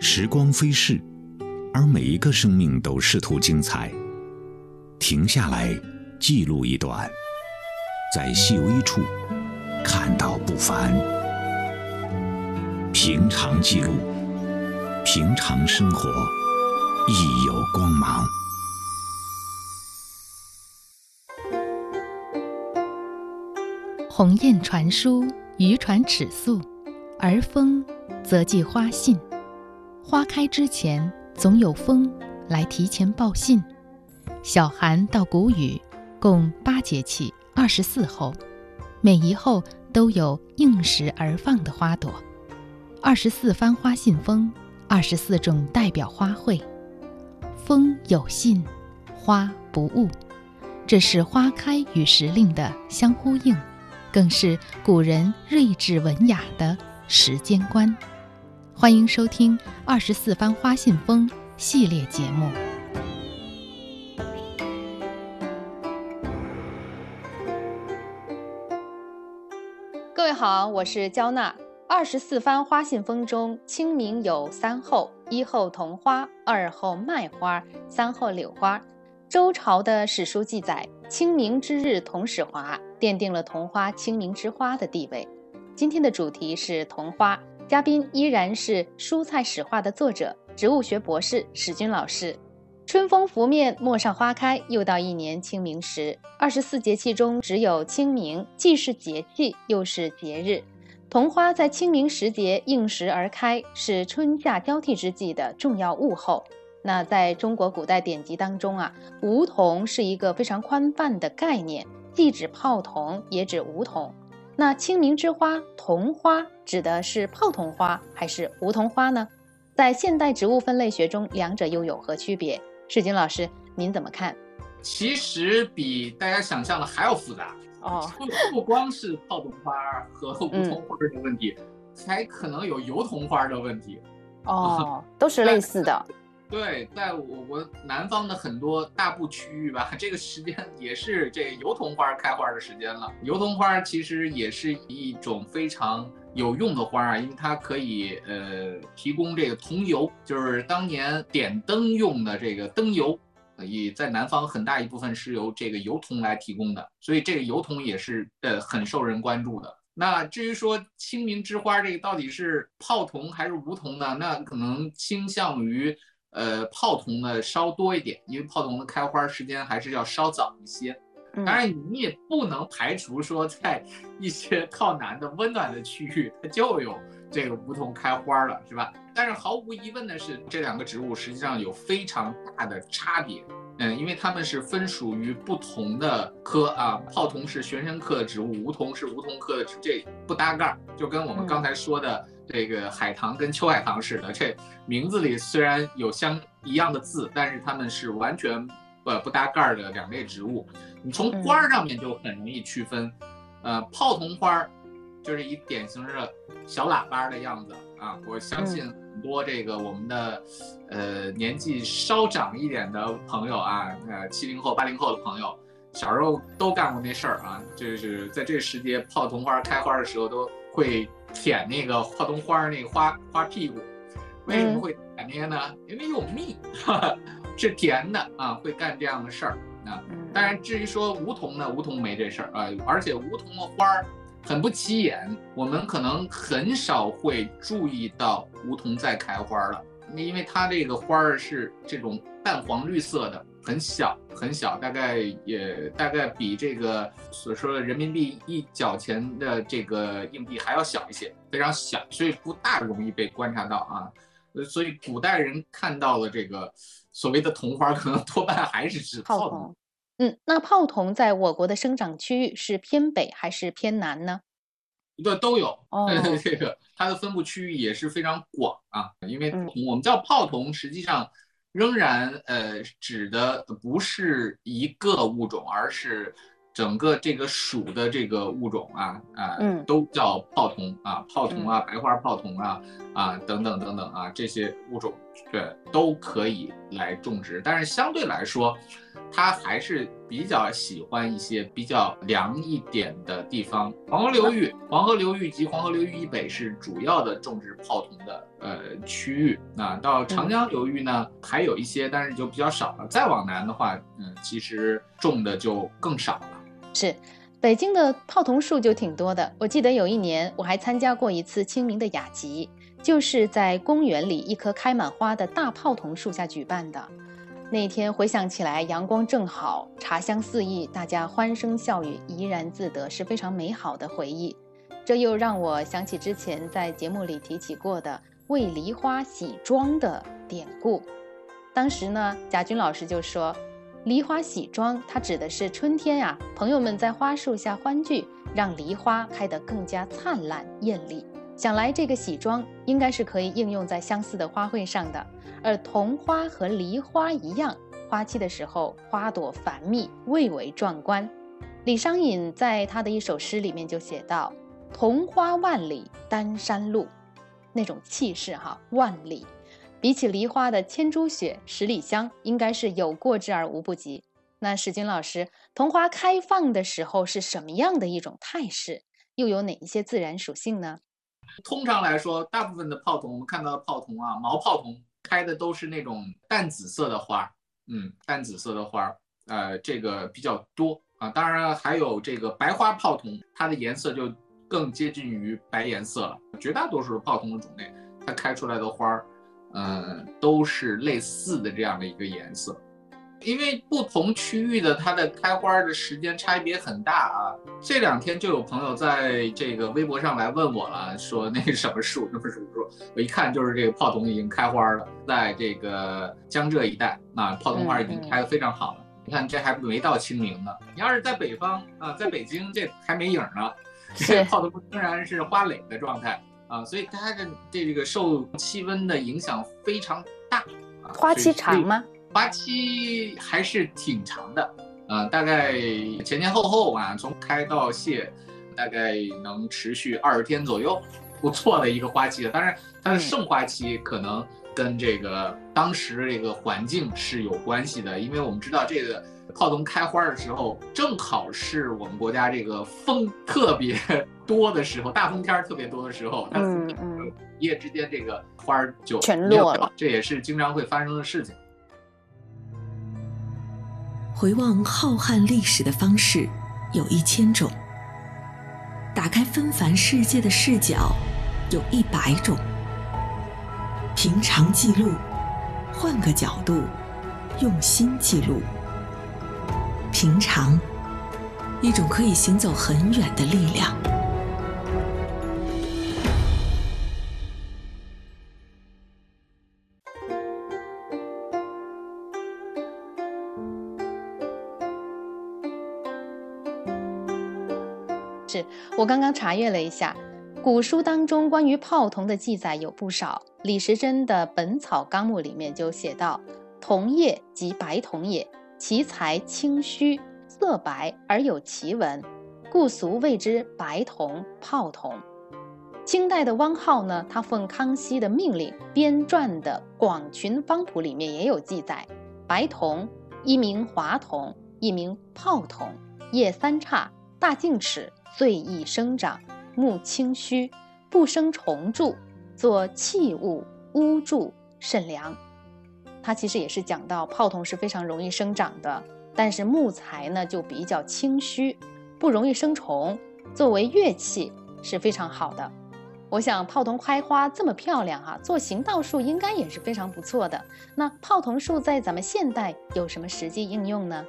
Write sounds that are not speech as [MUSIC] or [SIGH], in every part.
时光飞逝，而每一个生命都试图精彩。停下来，记录一段，在细微处看到不凡。平常记录，平常生活，亦有光芒。鸿雁传书，渔船尺素，而风则寄花信。花开之前，总有风来提前报信。小寒到谷雨，共八节气，二十四候，每一候都有应时而放的花朵。二十四番花信封，二十四种代表花卉。风有信，花不误，这是花开与时令的相呼应。更是古人睿智文雅的时间观。欢迎收听《二十四番花信封》系列节目。各位好，我是焦娜。二十四番花信封中，清明有三候：一候桐花，二候麦花，三候柳花。周朝的史书记载，清明之日桐始华，奠定了桐花清明之花的地位。今天的主题是桐花，嘉宾依然是《蔬菜史话》的作者、植物学博士史军老师。春风拂面，陌上花开，又到一年清明时。二十四节气中，只有清明既是节气，又是节日。桐花在清明时节应时而开，是春夏交替之际的重要物候。那在中国古代典籍当中啊，梧桐是一个非常宽泛的概念，既指泡桐，也指梧桐。那清明之花桐花指的是泡桐花还是梧桐花呢？在现代植物分类学中，两者又有何区别？世军老师，您怎么看？其实比大家想象的还要复杂哦，不不光是泡桐花和梧桐花的问题，还可能有油桐花的问题。哦，都是 [LAUGHS] 类似的。对，在我国南方的很多大部区域吧，[LAUGHS] 这个时间也是这油桐花开花的时间了。油桐花其实也是一种非常有用的花啊，因为它可以呃提供这个桐油，就是当年点灯用的这个灯油，也在南方很大一部分是由这个油桐来提供的，所以这个油桐也是呃很受人关注的。那至于说清明之花这个到底是泡桐还是梧桐呢？那可能倾向于。呃，泡桐呢稍多一点，因为泡桐的开花时间还是要稍早一些。当然，你也不能排除说，在一些靠南的温暖的区域，它就有这个梧桐开花了，是吧？但是毫无疑问的是，这两个植物实际上有非常大的差别。嗯，因为它们是分属于不同的科啊，泡桐是玄参科的植物，梧桐是梧桐科的植，这不搭盖儿，就跟我们刚才说的。这个海棠跟秋海棠似的，这名字里虽然有相一样的字，但是它们是完全呃不搭盖儿的两类植物。你从花儿上面就很容易区分，呃，泡桐花儿就是一典型的小喇叭的样子啊。我相信很多这个我们的呃年纪稍长一点的朋友啊，呃七零后八零后的朋友，小时候都干过那事儿啊，就是在这个时节泡桐花开花的时候都会。舔那个泡桐花那个花花屁股，为什么会舔那个呢？因为有蜜，[LAUGHS] 是甜的啊，会干这样的事儿啊。当然，至于说梧桐呢，梧桐没这事儿啊，而且梧桐的花儿很不起眼，我们可能很少会注意到梧桐在开花了，因为它这个花儿是这种淡黄绿色的。很小很小，大概也大概比这个所说的人民币一角钱的这个硬币还要小一些，非常小，所以不大容易被观察到啊。所以古代人看到了这个所谓的桐花，可能多半还是指泡桐。嗯，那泡桐在我国的生长区域是偏北还是偏南呢？对，都有。哦，[LAUGHS] 这个它的分布区域也是非常广啊，因为我们叫泡桐，实际上。仍然，呃，指的不是一个物种，而是整个这个属的这个物种啊啊，都叫泡桐啊，泡桐啊，白花泡桐啊啊等等等等啊，这些物种对都可以来种植，但是相对来说，它还是比较喜欢一些比较凉一点的地方。黄河流域，黄河流域及黄河流域以北是主要的种植泡桐的呃区域。那到长江流域呢，还有一些，但是就比较少了。再往南的话，嗯，其实种的就更少了。是，北京的泡桐树就挺多的。我记得有一年我还参加过一次清明的雅集，就是在公园里一棵开满花的大泡桐树下举办的。那天回想起来，阳光正好，茶香四溢，大家欢声笑语，怡然自得，是非常美好的回忆。这又让我想起之前在节目里提起过的为梨花洗妆的典故。当时呢，贾军老师就说，梨花喜妆，它指的是春天呀，朋友们在花树下欢聚，让梨花开得更加灿烂艳丽。想来这个喜妆应该是可以应用在相似的花卉上的。而桐花和梨花一样，花期的时候花朵繁密，蔚为壮观。李商隐在他的一首诗里面就写道：“桐花万里丹山路”，那种气势哈，万里，比起梨花的千株雪、十里香，应该是有过之而无不及。那史军老师，桐花开放的时候是什么样的一种态势？又有哪一些自然属性呢？通常来说，大部分的泡桐，我们看到的泡桐啊，毛泡桐。开的都是那种淡紫色的花，嗯，淡紫色的花，呃，这个比较多啊。当然还有这个白花泡桐，它的颜色就更接近于白颜色了。绝大多数的泡桐的种类，它开出来的花儿，嗯，都是类似的这样的一个颜色。因为不同区域的它的开花的时间差别很大啊。这两天就有朋友在这个微博上来问我了，说那什么树，什么树树，我一看就是这个泡桐已经开花了，在这个江浙一带，啊泡桐花已经开得非常好了。你看这还没到清明呢，你要是在北方啊，在北京这还没影呢，[LAUGHS] 这泡桐仍然是花蕾的状态啊，所以它的这个受气温的影响非常大啊。花期长吗？花期还是挺长的，呃，大概前前后后啊，从开到谢，大概能持续二十天左右，不错的一个花期。当然，它的盛花期可能跟这个当时这个环境是有关系的，因为我们知道这个泡桐开花的时候，正好是我们国家这个风特别 [LAUGHS] 多的时候，大风天特别多的时候，它一夜之间这个花儿就全落了，这也是经常会发生的事情。回望浩瀚历史的方式有一千种，打开纷繁世界的视角有一百种。平常记录，换个角度，用心记录。平常，一种可以行走很远的力量。是我刚刚查阅了一下，古书当中关于泡桐的记载有不少。李时珍的《本草纲目》里面就写到：“桐叶即白桐也，其材清虚，色白而有奇纹，故俗谓之白铜、泡铜。”清代的汪浩呢，他奉康熙的命令编撰的《广群方谱》里面也有记载：白铜一名华铜，一名泡桐，叶三叉，大径尺。最易生长，木清虚，不生虫蛀，作器物屋柱甚良。它其实也是讲到泡桐是非常容易生长的，但是木材呢就比较清虚，不容易生虫，作为乐器是非常好的。我想泡桐开花这么漂亮哈，做行道树应该也是非常不错的。那泡桐树在咱们现代有什么实际应用呢？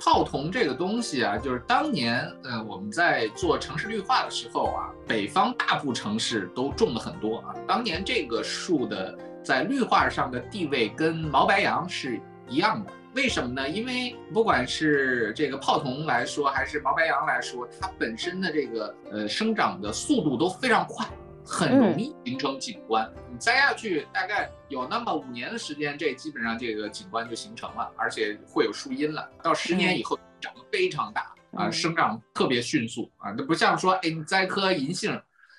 泡桐这个东西啊，就是当年，呃，我们在做城市绿化的时候啊，北方大部城市都种了很多啊。当年这个树的在绿化上的地位跟毛白杨是一样的。为什么呢？因为不管是这个泡桐来说，还是毛白杨来说，它本身的这个呃生长的速度都非常快。很容易形成景观，你栽下去大概有那么五年的时间，这基本上这个景观就形成了，而且会有树荫了。到十年以后长得非常大啊，生长特别迅速啊，那不像说，哎，你栽棵银杏，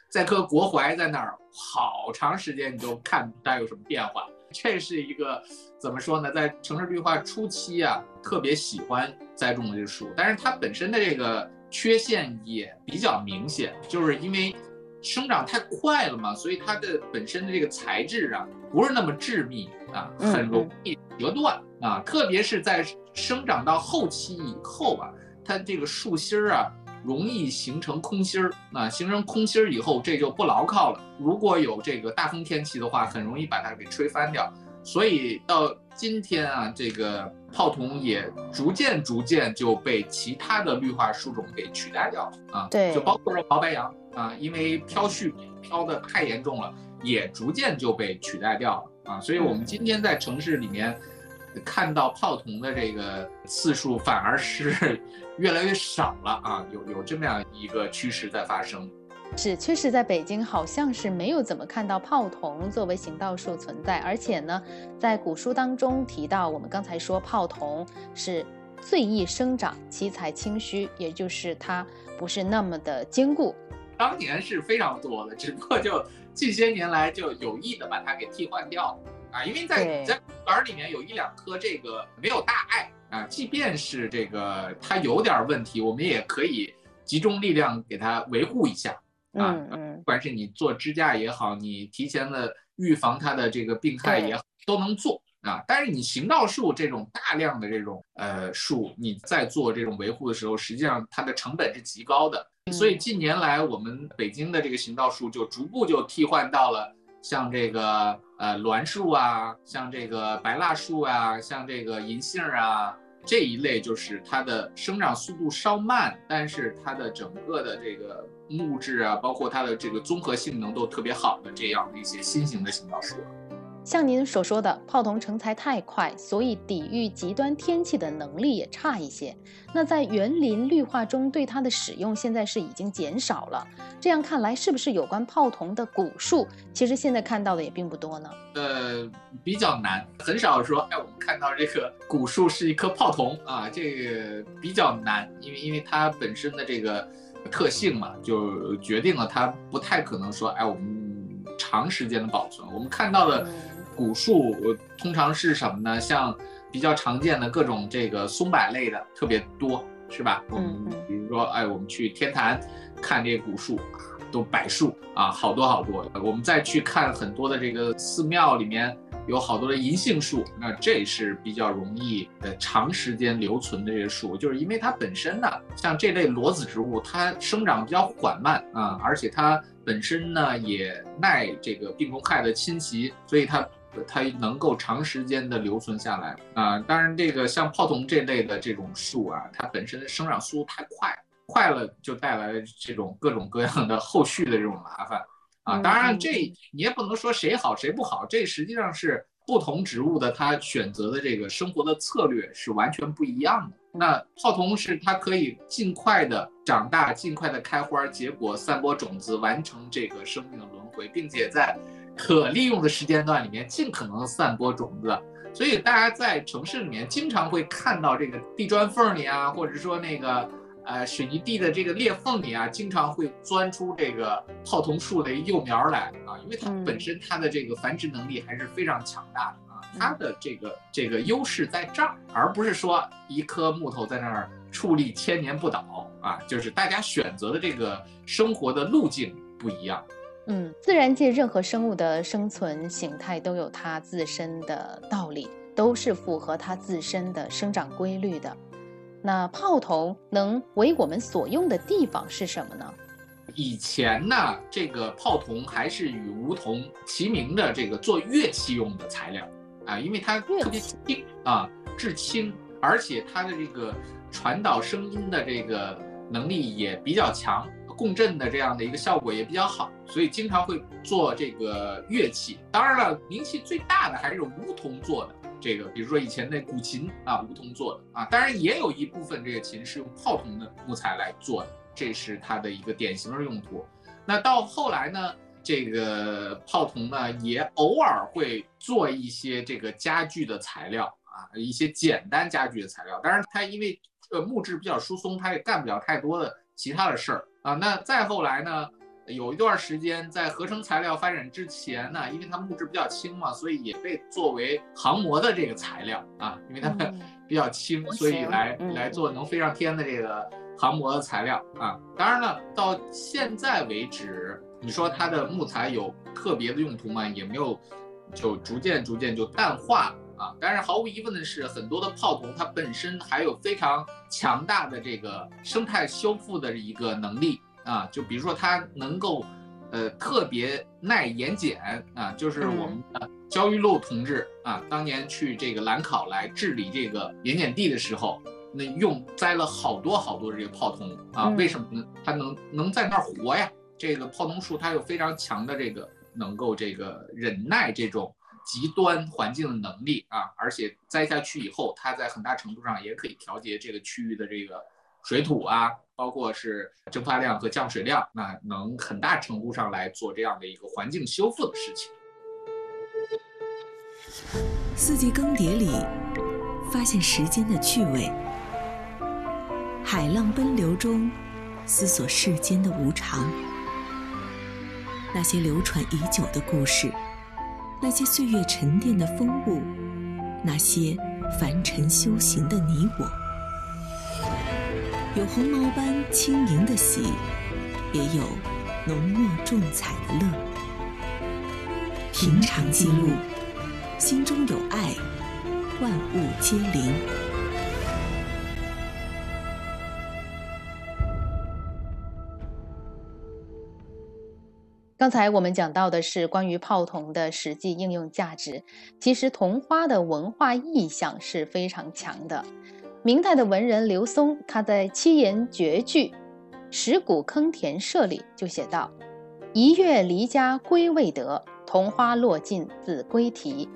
栽棵国槐在那儿，好长时间你都看不它有什么变化。这是一个怎么说呢？在城市绿化初期啊，特别喜欢栽种的这树，但是它本身的这个缺陷也比较明显，就是因为。生长太快了嘛，所以它的本身的这个材质啊不是那么致密啊，嗯很容易折断啊，特别是在生长到后期以后啊，它这个树心儿啊容易形成空心儿啊，形成空心儿以后这就不牢靠了。如果有这个大风天气的话，很容易把它给吹翻掉。所以到今天啊，这个泡桐也逐渐逐渐就被其他的绿化树种给取代掉了啊。对就包括说毛白杨啊，因为飘絮飘的太严重了，也逐渐就被取代掉了啊。所以我们今天在城市里面看到泡桐的这个次数反而是 [LAUGHS] 越来越少了啊，有有这么样一个趋势在发生。是，确实在北京好像是没有怎么看到泡桐作为行道树存在，而且呢，在古书当中提到，我们刚才说泡桐是最易生长，其材轻虚，也就是它不是那么的坚固。当年是非常多的，只不过就近些年来就有意的把它给替换掉了啊，因为在在公园里面有一两棵这个没有大碍啊，即便是这个它有点问题，我们也可以集中力量给它维护一下啊，嗯嗯不管是你做支架也好，你提前的预防它的这个病害也好，都能做啊。但是你行道树这种大量的这种呃树，你在做这种维护的时候，实际上它的成本是极高的。所以近年来，我们北京的这个行道树就逐步就替换到了像这个呃栾树啊，像这个白蜡树啊，像这个银杏啊这一类，就是它的生长速度稍慢，但是它的整个的这个木质啊，包括它的这个综合性能都特别好的这样的一些新型的行道树。像您所说的，泡桐成材太快，所以抵御极端天气的能力也差一些。那在园林绿化中，对它的使用现在是已经减少了。这样看来，是不是有关泡桐的古树，其实现在看到的也并不多呢？呃，比较难，很少说，哎，我们看到这个古树是一棵泡桐啊，这个比较难，因为因为它本身的这个特性嘛，就决定了它不太可能说，哎，我们长时间的保存。我们看到的古树，呃通常是什么呢？像比较常见的各种这个松柏类的特别多，是吧？我们比如说，哎，我们去天坛看这古树，都柏树啊，好多好多。我们再去看很多的这个寺庙里面有好多的银杏树，那这是比较容易呃长时间留存的这些树，就是因为它本身呢，像这类裸子植物，它生长比较缓慢啊，而且它本身呢也耐这个病虫害的侵袭，所以它。它能够长时间的留存下来啊，当然这个像泡桐这类的这种树啊，它本身的生长速度太快，快了就带来了这种各种各样的后续的这种麻烦啊。嗯当然嗯这你也不能说谁好谁不好，这实际上是不同植物的它选择的这个生活的策略是完全不一样的。那泡桐是它可以尽快的长大，尽快的开花结果，散播种子，完成这个生命的轮回，并且在可利用的时间段里面尽可能散播种子。所以大家在城市里面经常会看到这个地砖缝里啊，或者说那个呃水泥地的这个裂缝里啊，经常会钻出这个泡桐树的幼苗来啊，因为它嗯本身它的这个繁殖能力还是非常强大的啊，它的这个这个优势在这儿，而不是说一棵木头在那儿矗立千年不倒啊，就是大家选择的这个生活的路径不一样。嗯，自然界任何生物的生存形态都有它自身的道理，都是符合它自身的生长规律的。那泡桐能为我们所用的地方是什么呢？以前呢，这个泡桐还是与梧桐齐名的这个做乐器用的材料啊，因为它特别轻啊，质轻，而且它的这个传导声音的这个能力也比较强，共振的这样的一个效果也比较好，所以经常会做这个乐器。当然了，名气最大的还是梧桐做的。这个，比如说以前那古琴啊，梧桐做的啊，当然也有一部分这个琴是用泡桐的木材来做的，这是它的一个典型的用途。那到后来呢，这个泡桐呢也偶尔会做一些这个家具的材料啊，一些简单家具的材料。当然，它因为呃木质比较疏松，它也干不了太多的其他的事儿啊。那再后来呢？有一段时间，在合成材料发展之前呢，因为它木质比较轻嘛，所以也被作为航模的这个材料啊，因为它 [LAUGHS] 比较轻，模所以来嗯来做能飞上天的这个航模的材料啊。当然了，到现在为止，你说它的木材有特别的用途吗？也没有，就逐渐逐渐就淡化啊。但是毫无疑问的是，很多的泡桐它本身还有非常强大的这个生态修复的一个能力啊。就比如说它能够，呃，特别耐盐碱啊。就是我们的焦裕禄同志啊，当年去这个兰考来治理这个盐碱地的时候。那用栽了好多好多这个泡桐啊，为什么呢？它能能在那儿活呀？这个泡桐树它有非常强的这个能够这个忍耐这种极端环境的能力啊，而且栽下去以后，它在很大程度上也可以调节这个区域的这个水土啊，包括是蒸发量和降水量，那能很大程度上来做这样的一个环境修复的事情。四季更迭里，发现时间的趣味。海浪奔流中，思索世间的无常。那些流传已久的故事，那些岁月沉淀的风物，那些凡尘修行的你我，有鸿毛般轻盈的喜，也有浓墨重彩的乐。平常记录，心中有爱，万物皆灵。刚才我们讲到的是关于泡桐的实际应用价值。其实桐花的文化意象是非常强的。明代的文人刘松，他在七言绝句《石鼓坑田社》里就写道：“一月离家归未得，桐花落尽子规啼。”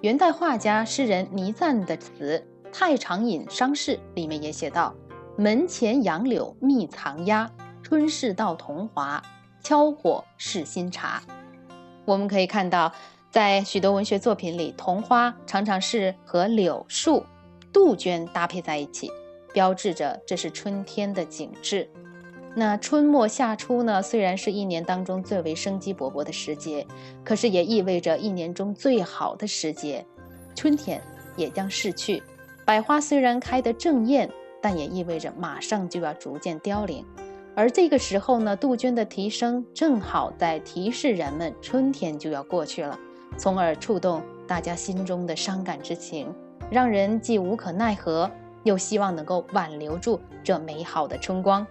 元代画家诗人倪瓒的词《太常隐伤事》里面也写道：“门前杨柳密藏鸦，春事到桐华。”敲火试新茶，我们可以看到，在许多文学作品里，桐花常常是和柳树、杜鹃搭配在一起，标志着这是春天的景致。那春末夏初呢？虽然是一年当中最为生机勃勃的时节，可是也意味着一年中最好的时节，春天也将逝去。百花虽然开得正艳，但也意味着马上就要逐渐凋零。而这个时候呢，杜鹃的啼声正好在提示人们春天就要过去了，从而触动大家心中的伤感之情，让人既无可奈何，又希望能够挽留住这美好的春光。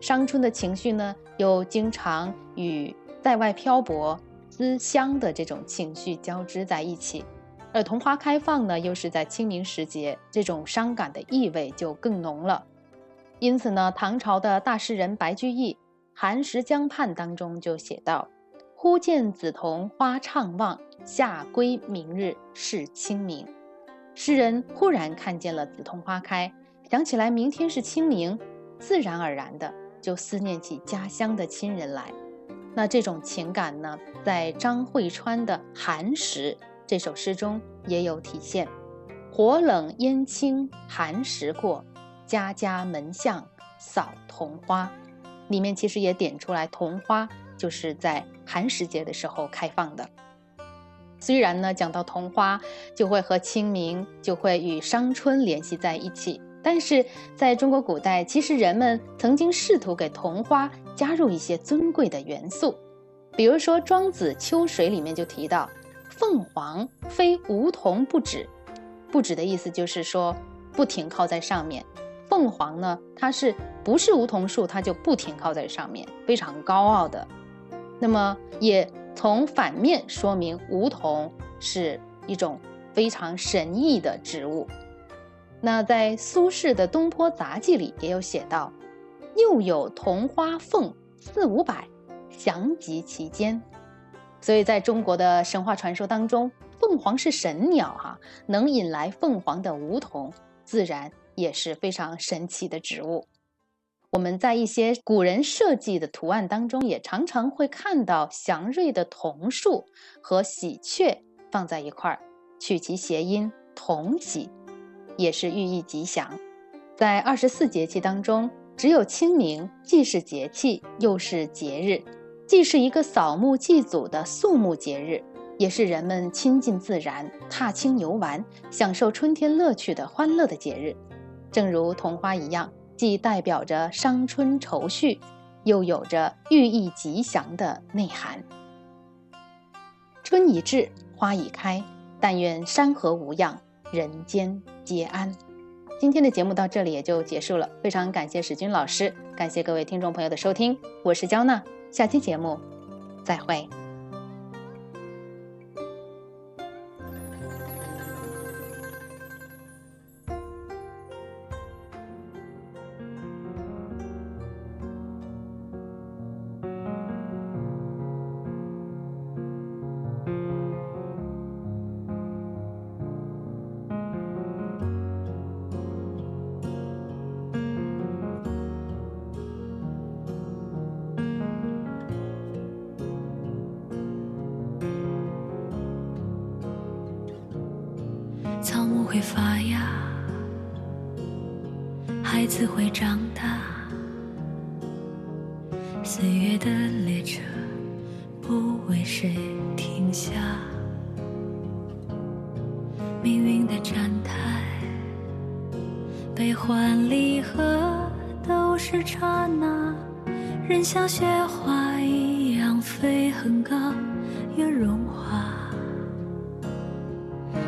伤春的情绪呢，又经常与在外漂泊、思乡的这种情绪交织在一起，而桐花开放呢，又是在清明时节，这种伤感的意味就更浓了。因此呢，唐朝的大诗人白居易《寒食江畔》当中就写道：“忽见紫桐花怅望，下归明日是清明。”诗人忽然看见了紫桐花开，想起来明天是清明，自然而然的就思念起家乡的亲人来。那这种情感呢，在张惠川的《寒食》这首诗中也有体现：“火冷烟清寒食过。”家家门巷扫桐花，里面其实也点出来，桐花就是在寒食节的时候开放的。虽然呢，讲到桐花，就会和清明，就会与伤春联系在一起，但是在中国古代，其实人们曾经试图给桐花加入一些尊贵的元素，比如说《庄子·秋水》里面就提到：“凤凰非梧桐不止。”不止的意思就是说，不停靠在上面。凤凰呢，它是不是梧桐树，它就不停靠在上面，非常高傲的。那么也从反面说明，梧桐是一种非常神异的植物。那在苏轼的《东坡杂记》里也有写到：“又有桐花凤四五百，翔集其间。”所以在中国的神话传说当中，凤凰是神鸟哈，能引来凤凰的梧桐，自然。也是非常神奇的植物。我们在一些古人设计的图案当中，也常常会看到祥瑞的桐树和喜鹊放在一块儿，取其谐音“同喜”，也是寓意吉祥。在二十四节气当中，只有清明既是节气，又是节日，既是一个扫墓祭祖的肃穆节日，也是人们亲近自然、踏青游玩、享受春天乐趣的欢乐的节日。正如桐花一样，既代表着伤春愁绪，又有着寓意吉祥的内涵。春已至，花已开，但愿山河无恙，人间皆安。今天的节目到这里也就结束了，非常感谢史军老师，感谢各位听众朋友的收听，我是焦娜，下期节目再会。自会长大，岁月的列车不为谁停下，命运的站台，悲欢离合都是刹那，人像雪花一样飞很高，又融化。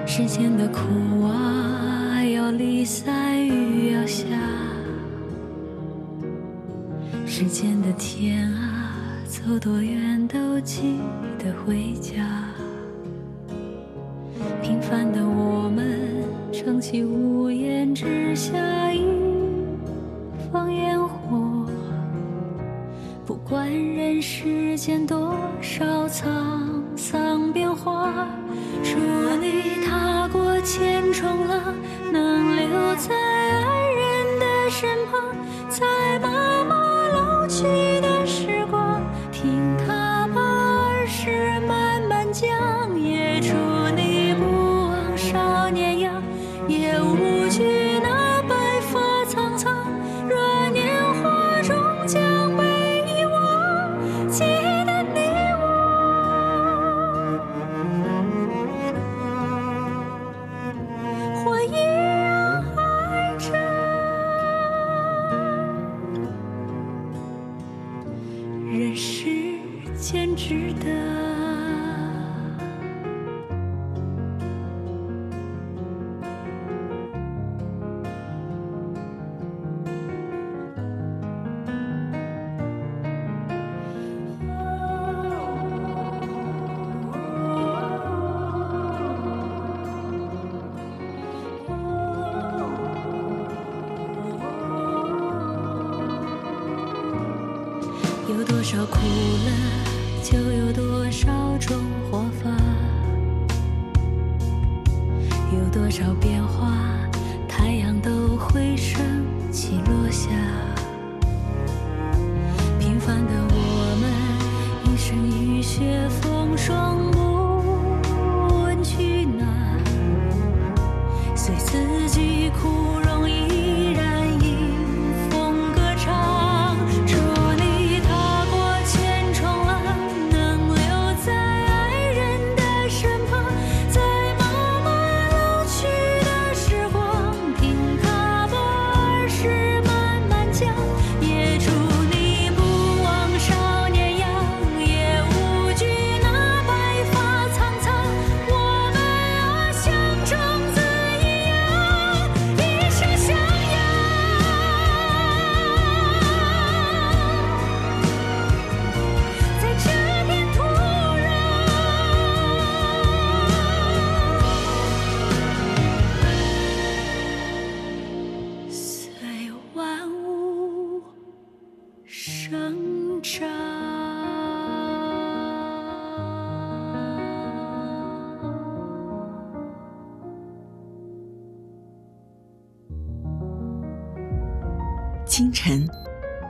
世间的苦啊，要离散雨要下；世间的天啊，走多远都记得回家。平凡的我们，撑起屋檐之下一方烟火。不管人世间多少沧桑变化，少苦乐，就有多少种活法；有多少变化，太阳都会升起落清晨，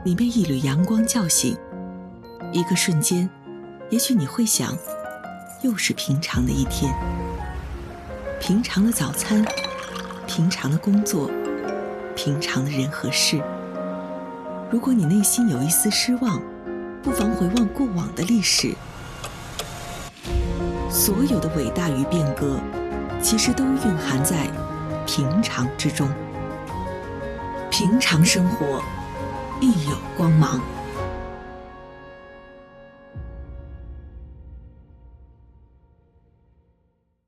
你被一缕阳光叫醒，一个瞬间，也许你会想，又是平常的一天，平常的早餐，平常的工作，平常的人和事。如果你内心有一丝失望，不妨回望过往的历史，所有的伟大与变革，其实都蕴含在平常之中。平常生活，亦有光芒。